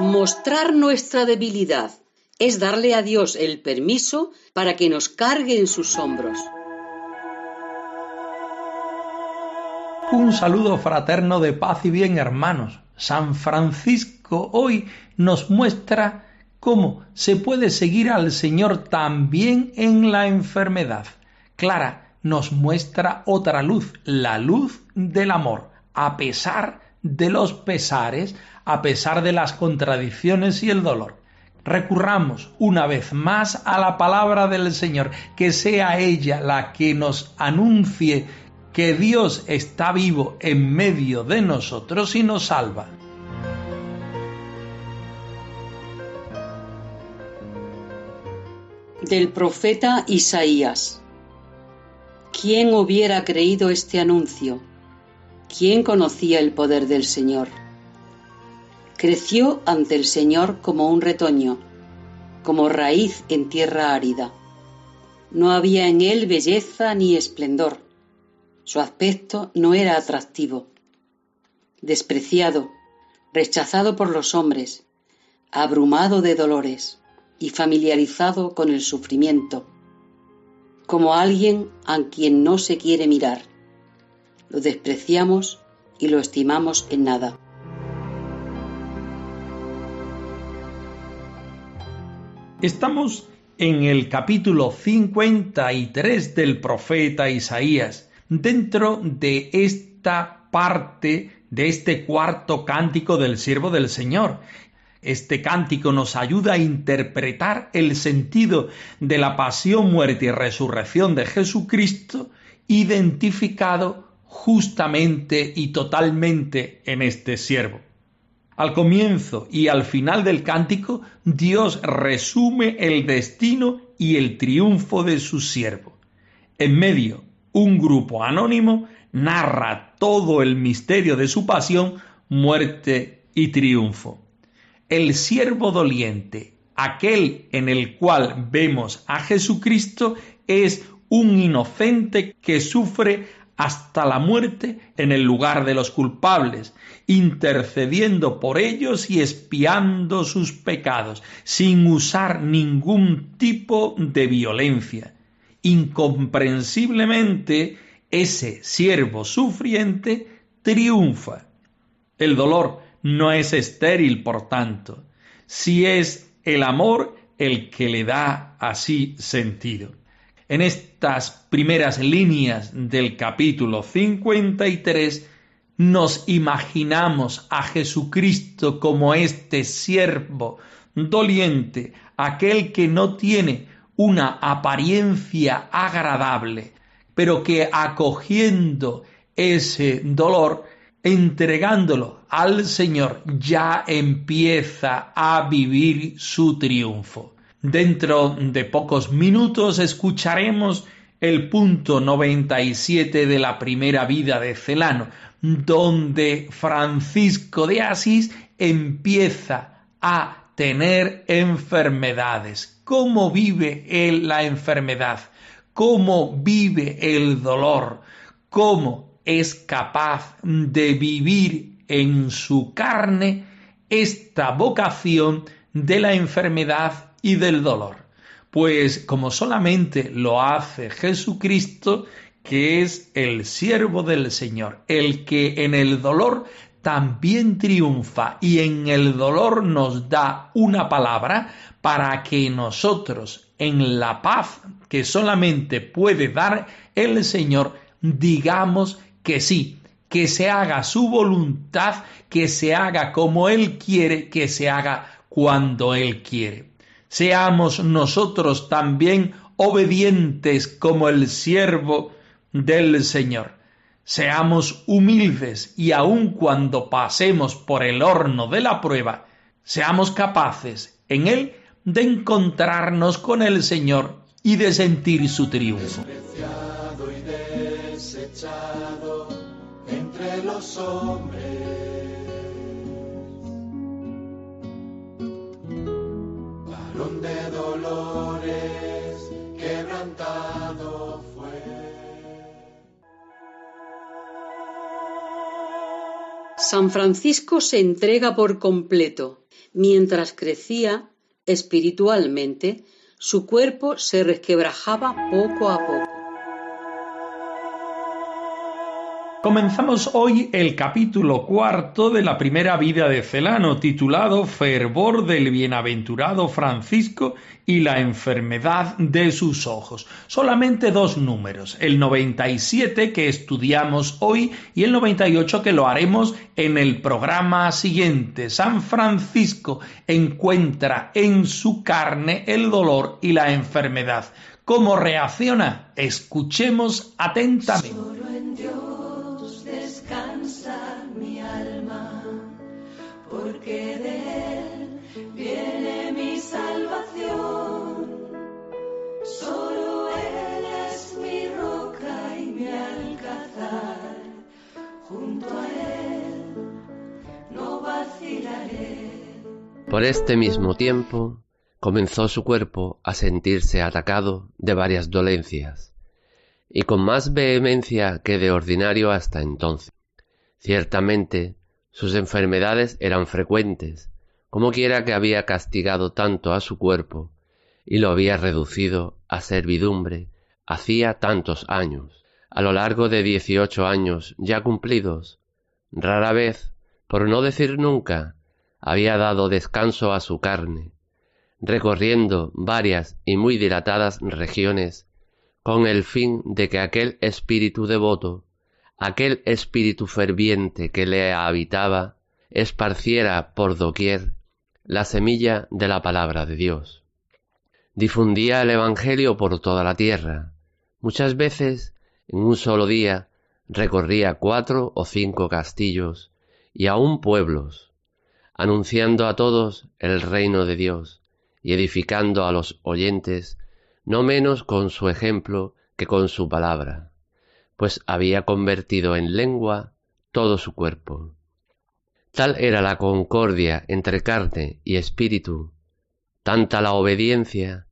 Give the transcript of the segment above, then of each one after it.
Mostrar nuestra debilidad es darle a Dios el permiso para que nos cargue en sus hombros. Un saludo fraterno de paz y bien, hermanos. San Francisco hoy nos muestra cómo se puede seguir al Señor también en la enfermedad. Clara nos muestra otra luz, la luz del amor, a pesar de los pesares, a pesar de las contradicciones y el dolor. Recurramos una vez más a la palabra del Señor, que sea ella la que nos anuncie que Dios está vivo en medio de nosotros y nos salva. Del profeta Isaías. ¿Quién hubiera creído este anuncio? ¿Quién conocía el poder del Señor? Creció ante el Señor como un retoño, como raíz en tierra árida. No había en él belleza ni esplendor. Su aspecto no era atractivo. Despreciado, rechazado por los hombres, abrumado de dolores y familiarizado con el sufrimiento, como alguien a quien no se quiere mirar. Lo despreciamos y lo estimamos en nada. Estamos en el capítulo 53 del profeta Isaías, dentro de esta parte de este cuarto cántico del siervo del Señor. Este cántico nos ayuda a interpretar el sentido de la pasión, muerte y resurrección de Jesucristo, identificado justamente y totalmente en este siervo. Al comienzo y al final del cántico, Dios resume el destino y el triunfo de su siervo. En medio, un grupo anónimo narra todo el misterio de su pasión, muerte y triunfo. El siervo doliente, aquel en el cual vemos a Jesucristo, es un inocente que sufre hasta la muerte en el lugar de los culpables, intercediendo por ellos y espiando sus pecados, sin usar ningún tipo de violencia. Incomprensiblemente, ese siervo sufriente triunfa. El dolor no es estéril, por tanto, si es el amor el que le da así sentido. En estas primeras líneas del capítulo 53 nos imaginamos a Jesucristo como este siervo doliente, aquel que no tiene una apariencia agradable, pero que acogiendo ese dolor, entregándolo al Señor, ya empieza a vivir su triunfo. Dentro de pocos minutos escucharemos el punto 97 de la primera vida de Celano, donde Francisco de Asís empieza a tener enfermedades. ¿Cómo vive él la enfermedad? ¿Cómo vive el dolor? ¿Cómo es capaz de vivir en su carne esta vocación de la enfermedad y del dolor? Pues como solamente lo hace Jesucristo, que es el siervo del Señor, el que en el dolor también triunfa y en el dolor nos da una palabra para que nosotros en la paz que solamente puede dar el Señor digamos que sí, que se haga su voluntad, que se haga como Él quiere, que se haga cuando Él quiere. Seamos nosotros también obedientes como el siervo del Señor. Seamos humildes y aun cuando pasemos por el horno de la prueba, seamos capaces en él de encontrarnos con el Señor y de sentir su triunfo. entre los hombres. Varón de dolores, quebrantado fue. San Francisco se entrega por completo. Mientras crecía espiritualmente, su cuerpo se resquebrajaba poco a poco. Comenzamos hoy el capítulo cuarto de la primera vida de Celano, titulado Fervor del bienaventurado Francisco y la enfermedad de sus ojos. Solamente dos números, el 97 que estudiamos hoy y el 98 que lo haremos en el programa siguiente. San Francisco encuentra en su carne el dolor y la enfermedad. ¿Cómo reacciona? Escuchemos atentamente. Por este mismo tiempo comenzó su cuerpo a sentirse atacado de varias dolencias, y con más vehemencia que de ordinario hasta entonces. Ciertamente sus enfermedades eran frecuentes, como quiera que había castigado tanto a su cuerpo y lo había reducido a servidumbre hacía tantos años. A lo largo de dieciocho años ya cumplidos, rara vez, por no decir nunca, había dado descanso a su carne, recorriendo varias y muy dilatadas regiones con el fin de que aquel espíritu devoto, aquel espíritu ferviente que le habitaba, esparciera por doquier la semilla de la palabra de Dios. Difundía el Evangelio por toda la tierra. Muchas veces, en un solo día, recorría cuatro o cinco castillos y aun pueblos, anunciando a todos el reino de Dios y edificando a los oyentes no menos con su ejemplo que con su palabra, pues había convertido en lengua todo su cuerpo. Tal era la concordia entre carne y espíritu, tanta la obediencia,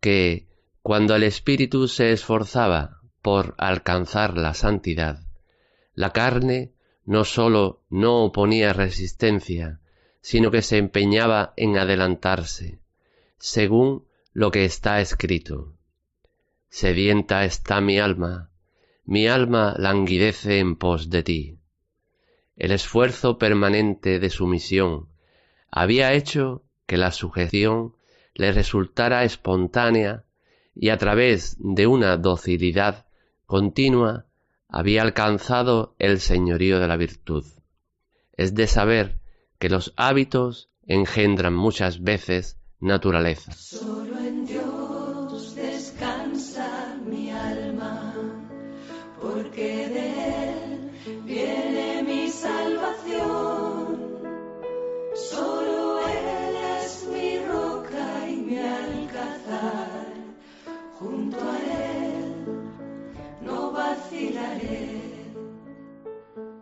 que, cuando el espíritu se esforzaba por alcanzar la santidad, la carne no sólo no oponía resistencia, sino que se empeñaba en adelantarse, según lo que está escrito. Sedienta está mi alma, mi alma languidece en pos de ti. El esfuerzo permanente de su misión había hecho que la sujeción le resultara espontánea y a través de una docilidad continua había alcanzado el señorío de la virtud. Es de saber que los hábitos engendran muchas veces naturaleza. Solo en Dios descansa mi alma, porque de Él viene mi salvación. Solo Él es mi roca y mi alcázar, junto a Él no vacilaré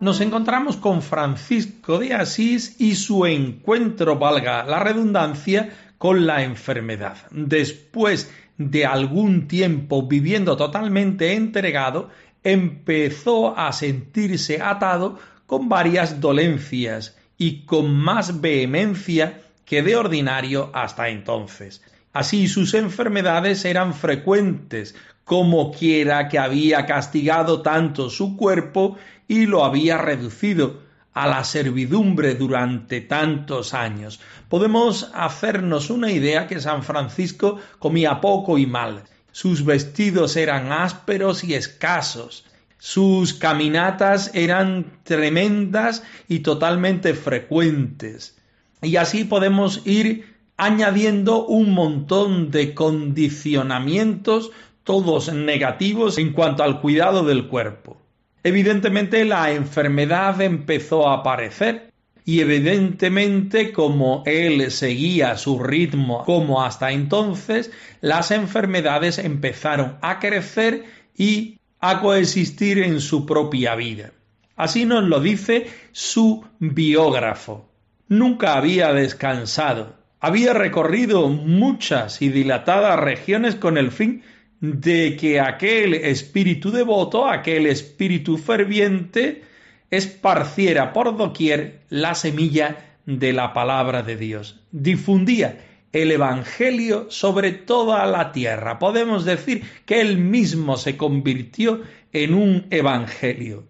nos encontramos con Francisco de Asís y su encuentro, valga la redundancia, con la enfermedad. Después de algún tiempo viviendo totalmente entregado, empezó a sentirse atado con varias dolencias y con más vehemencia que de ordinario hasta entonces. Así sus enfermedades eran frecuentes, como quiera que había castigado tanto su cuerpo y lo había reducido a la servidumbre durante tantos años. Podemos hacernos una idea que San Francisco comía poco y mal. Sus vestidos eran ásperos y escasos. Sus caminatas eran tremendas y totalmente frecuentes. Y así podemos ir añadiendo un montón de condicionamientos todos negativos en cuanto al cuidado del cuerpo. Evidentemente la enfermedad empezó a aparecer y evidentemente como él seguía su ritmo como hasta entonces, las enfermedades empezaron a crecer y a coexistir en su propia vida. Así nos lo dice su biógrafo. Nunca había descansado. Había recorrido muchas y dilatadas regiones con el fin de que aquel espíritu devoto, aquel espíritu ferviente, esparciera por doquier la semilla de la palabra de Dios. Difundía el Evangelio sobre toda la tierra. Podemos decir que él mismo se convirtió en un Evangelio.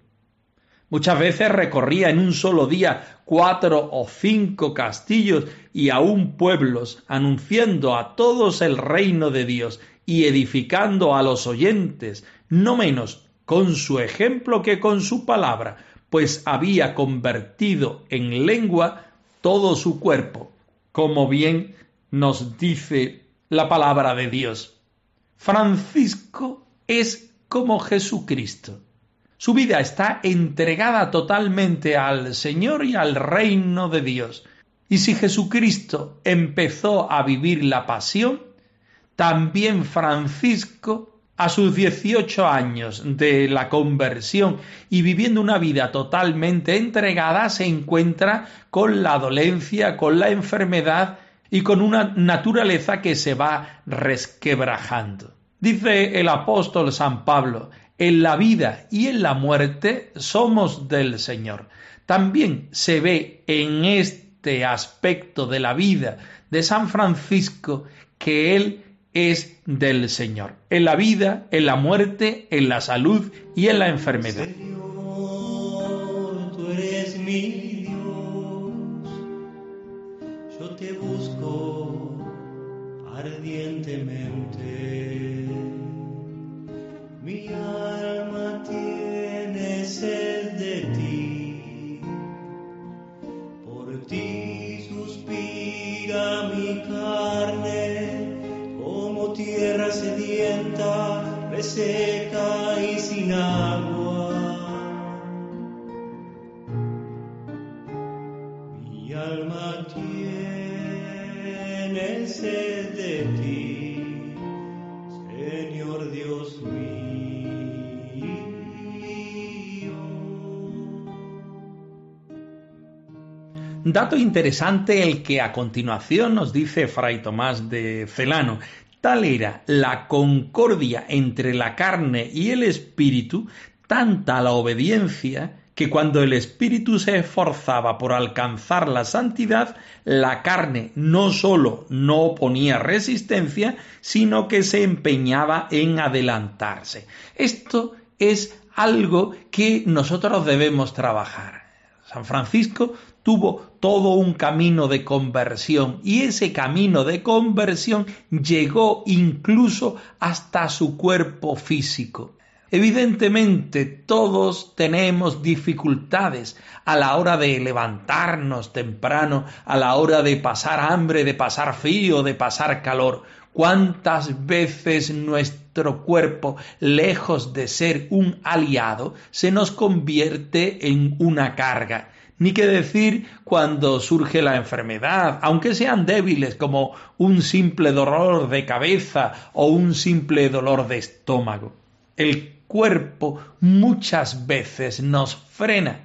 Muchas veces recorría en un solo día cuatro o cinco castillos y aún pueblos, anunciando a todos el reino de Dios y edificando a los oyentes, no menos con su ejemplo que con su palabra, pues había convertido en lengua todo su cuerpo, como bien nos dice la palabra de Dios. Francisco es como Jesucristo. Su vida está entregada totalmente al Señor y al reino de Dios. Y si Jesucristo empezó a vivir la pasión, también Francisco a sus 18 años de la conversión y viviendo una vida totalmente entregada, se encuentra con la dolencia, con la enfermedad y con una naturaleza que se va resquebrajando. Dice el apóstol San Pablo, en la vida y en la muerte somos del Señor. También se ve en este aspecto de la vida de San Francisco que él es del Señor, en la vida, en la muerte, en la salud y en la enfermedad. Señor, tú eres mi Dios, yo te busco ardientemente. Mi alma tiene sed de ti, por ti suspira mi tierra sedienta, reseca y sin agua. Mi alma tiene sed de ti, Señor Dios mío. Dato interesante el que a continuación nos dice Fray Tomás de Celano. Tal era la concordia entre la carne y el espíritu, tanta la obediencia, que cuando el espíritu se esforzaba por alcanzar la santidad, la carne no sólo no oponía resistencia, sino que se empeñaba en adelantarse. Esto es algo que nosotros debemos trabajar. San Francisco tuvo todo un camino de conversión y ese camino de conversión llegó incluso hasta su cuerpo físico. Evidentemente todos tenemos dificultades a la hora de levantarnos temprano, a la hora de pasar hambre, de pasar frío, de pasar calor. ¿Cuántas veces nuestro cuerpo, lejos de ser un aliado, se nos convierte en una carga? ni qué decir cuando surge la enfermedad, aunque sean débiles como un simple dolor de cabeza o un simple dolor de estómago. El cuerpo muchas veces nos frena.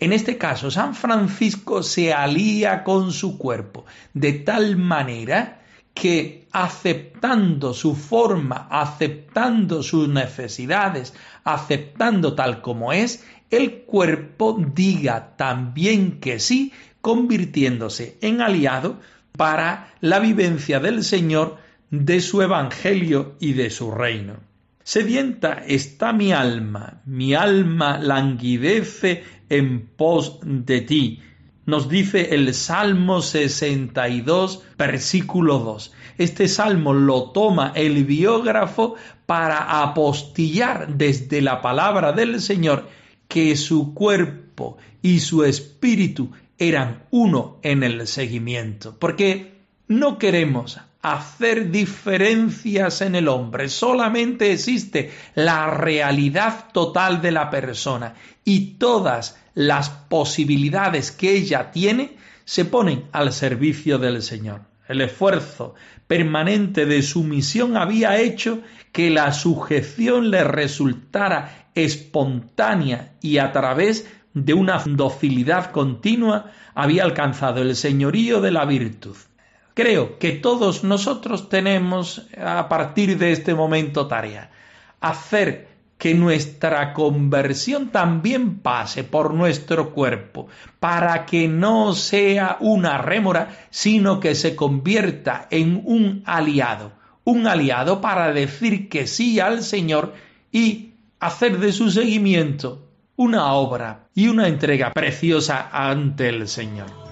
En este caso, San Francisco se alía con su cuerpo de tal manera que aceptando su forma, aceptando sus necesidades, aceptando tal como es, el cuerpo diga también que sí, convirtiéndose en aliado para la vivencia del Señor, de su Evangelio y de su reino. Sedienta está mi alma, mi alma languidece en pos de ti. Nos dice el Salmo 62, versículo 2. Este salmo lo toma el biógrafo para apostillar desde la palabra del Señor que su cuerpo y su espíritu eran uno en el seguimiento, porque no queremos hacer diferencias en el hombre, solamente existe la realidad total de la persona y todas las posibilidades que ella tiene se ponen al servicio del Señor. El esfuerzo permanente de su misión había hecho que la sujeción le resultara espontánea y a través de una docilidad continua había alcanzado el señorío de la virtud. Creo que todos nosotros tenemos a partir de este momento tarea, hacer que nuestra conversión también pase por nuestro cuerpo, para que no sea una rémora, sino que se convierta en un aliado, un aliado para decir que sí al Señor y hacer de su seguimiento una obra y una entrega preciosa ante el Señor.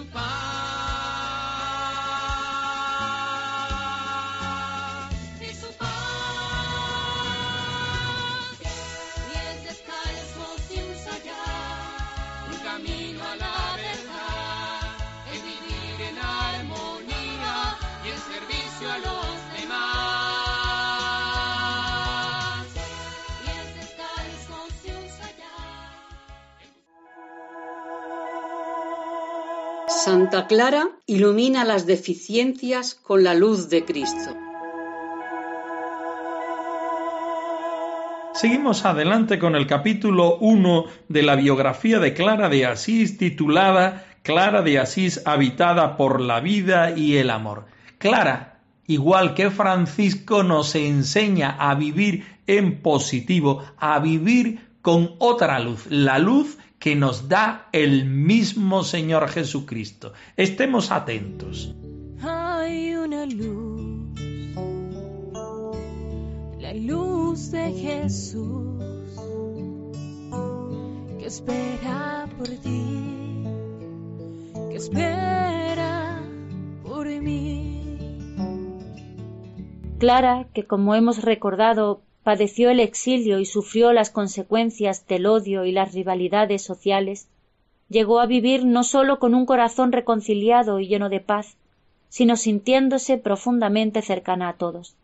su paz. Santa Clara ilumina las deficiencias con la luz de Cristo. Seguimos adelante con el capítulo 1 de la biografía de Clara de Asís titulada Clara de Asís habitada por la vida y el amor. Clara, igual que Francisco, nos enseña a vivir en positivo, a vivir con otra luz, la luz que nos da el mismo Señor Jesucristo. Estemos atentos. Hay una luz, la luz de Jesús, que espera por ti, que espera por mí. Clara, que como hemos recordado padeció el exilio y sufrió las consecuencias del odio y las rivalidades sociales, llegó a vivir no sólo con un corazón reconciliado y lleno de paz, sino sintiéndose profundamente cercana a todos.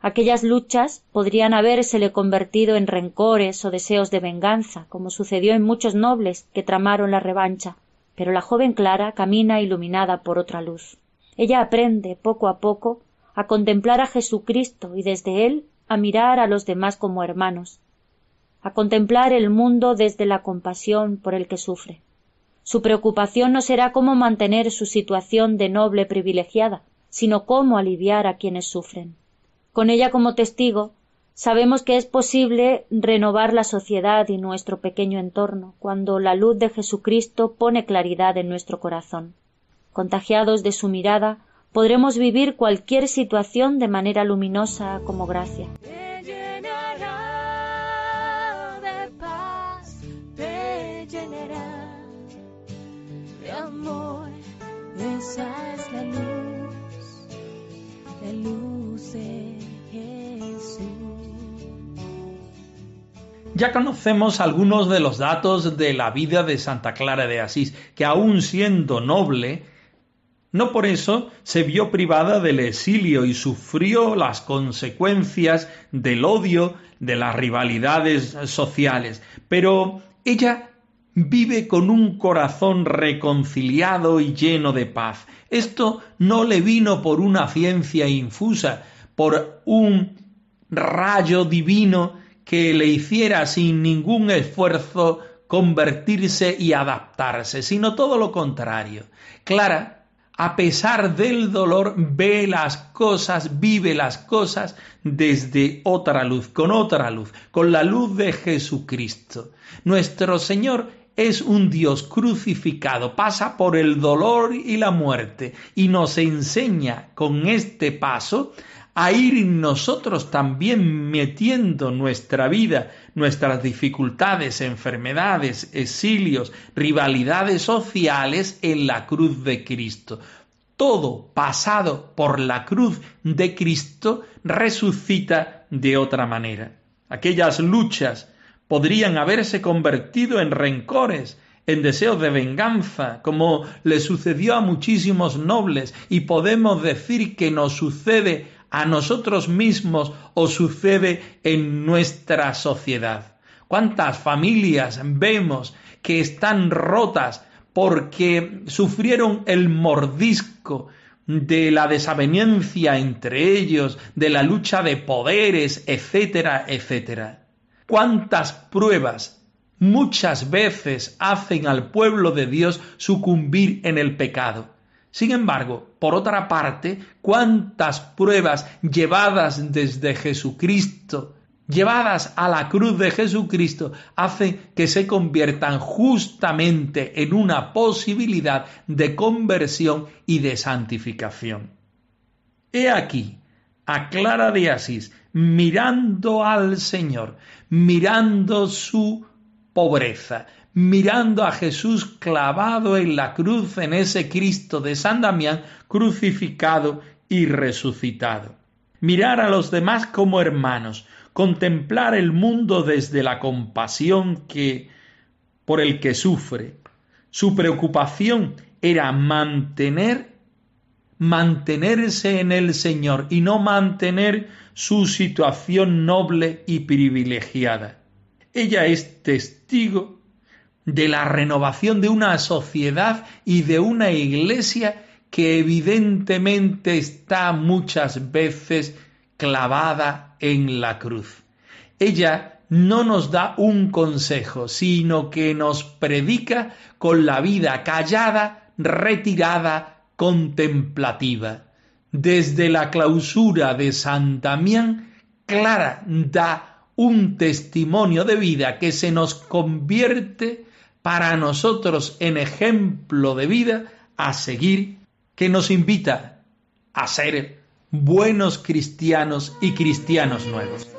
Aquellas luchas podrían habérsele convertido en rencores o deseos de venganza, como sucedió en muchos nobles que tramaron la revancha, pero la joven Clara camina iluminada por otra luz. Ella aprende poco a poco a contemplar a Jesucristo y desde él a mirar a los demás como hermanos, a contemplar el mundo desde la compasión por el que sufre. Su preocupación no será cómo mantener su situación de noble privilegiada, sino cómo aliviar a quienes sufren. Con ella como testigo, sabemos que es posible renovar la sociedad y nuestro pequeño entorno cuando la luz de Jesucristo pone claridad en nuestro corazón. Contagiados de su mirada, podremos vivir cualquier situación de manera luminosa como gracia. amor, esa es la luz, la luz de Jesús. Ya conocemos algunos de los datos de la vida de Santa Clara de Asís, que aun siendo noble, no por eso se vio privada del exilio y sufrió las consecuencias del odio, de las rivalidades sociales, pero ella vive con un corazón reconciliado y lleno de paz. Esto no le vino por una ciencia infusa, por un rayo divino que le hiciera sin ningún esfuerzo convertirse y adaptarse, sino todo lo contrario. Clara a pesar del dolor, ve las cosas, vive las cosas desde otra luz, con otra luz, con la luz de Jesucristo. Nuestro Señor es un Dios crucificado, pasa por el dolor y la muerte y nos enseña con este paso a ir nosotros también metiendo nuestra vida, nuestras dificultades, enfermedades, exilios, rivalidades sociales en la cruz de Cristo. Todo pasado por la cruz de Cristo resucita de otra manera. Aquellas luchas podrían haberse convertido en rencores, en deseos de venganza, como le sucedió a muchísimos nobles, y podemos decir que nos sucede a nosotros mismos o sucede en nuestra sociedad. ¿Cuántas familias vemos que están rotas porque sufrieron el mordisco de la desaveniencia entre ellos, de la lucha de poderes, etcétera, etcétera? ¿Cuántas pruebas muchas veces hacen al pueblo de Dios sucumbir en el pecado. Sin embargo, por otra parte, cuántas pruebas llevadas desde Jesucristo, llevadas a la cruz de Jesucristo, hacen que se conviertan justamente en una posibilidad de conversión y de santificación. He aquí a Clara de Asís mirando al Señor, mirando su pobreza, mirando a Jesús clavado en la cruz, en ese Cristo de San Damián, crucificado y resucitado. Mirar a los demás como hermanos, contemplar el mundo desde la compasión que por el que sufre. Su preocupación era mantener mantenerse en el Señor y no mantener su situación noble y privilegiada. Ella es testigo de la renovación de una sociedad y de una iglesia que evidentemente está muchas veces clavada en la cruz. Ella no nos da un consejo, sino que nos predica con la vida callada, retirada, contemplativa. Desde la clausura de San Damián, Clara da un testimonio de vida que se nos convierte para nosotros en ejemplo de vida a seguir, que nos invita a ser buenos cristianos y cristianos nuevos.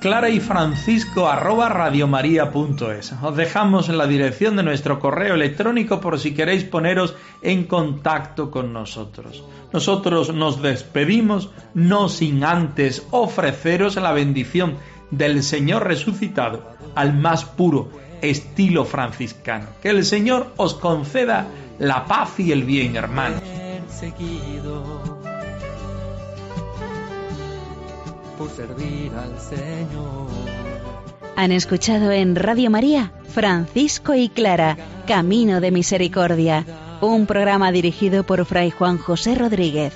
Clara y francisco arroba radiomaria.es. Os dejamos en la dirección de nuestro correo electrónico por si queréis poneros en contacto con nosotros. Nosotros nos despedimos no sin antes ofreceros la bendición del Señor resucitado al más puro estilo franciscano. Que el Señor os conceda la paz y el bien, hermanos por servir al Señor. Han escuchado en Radio María Francisco y Clara, Camino de Misericordia, un programa dirigido por Fray Juan José Rodríguez.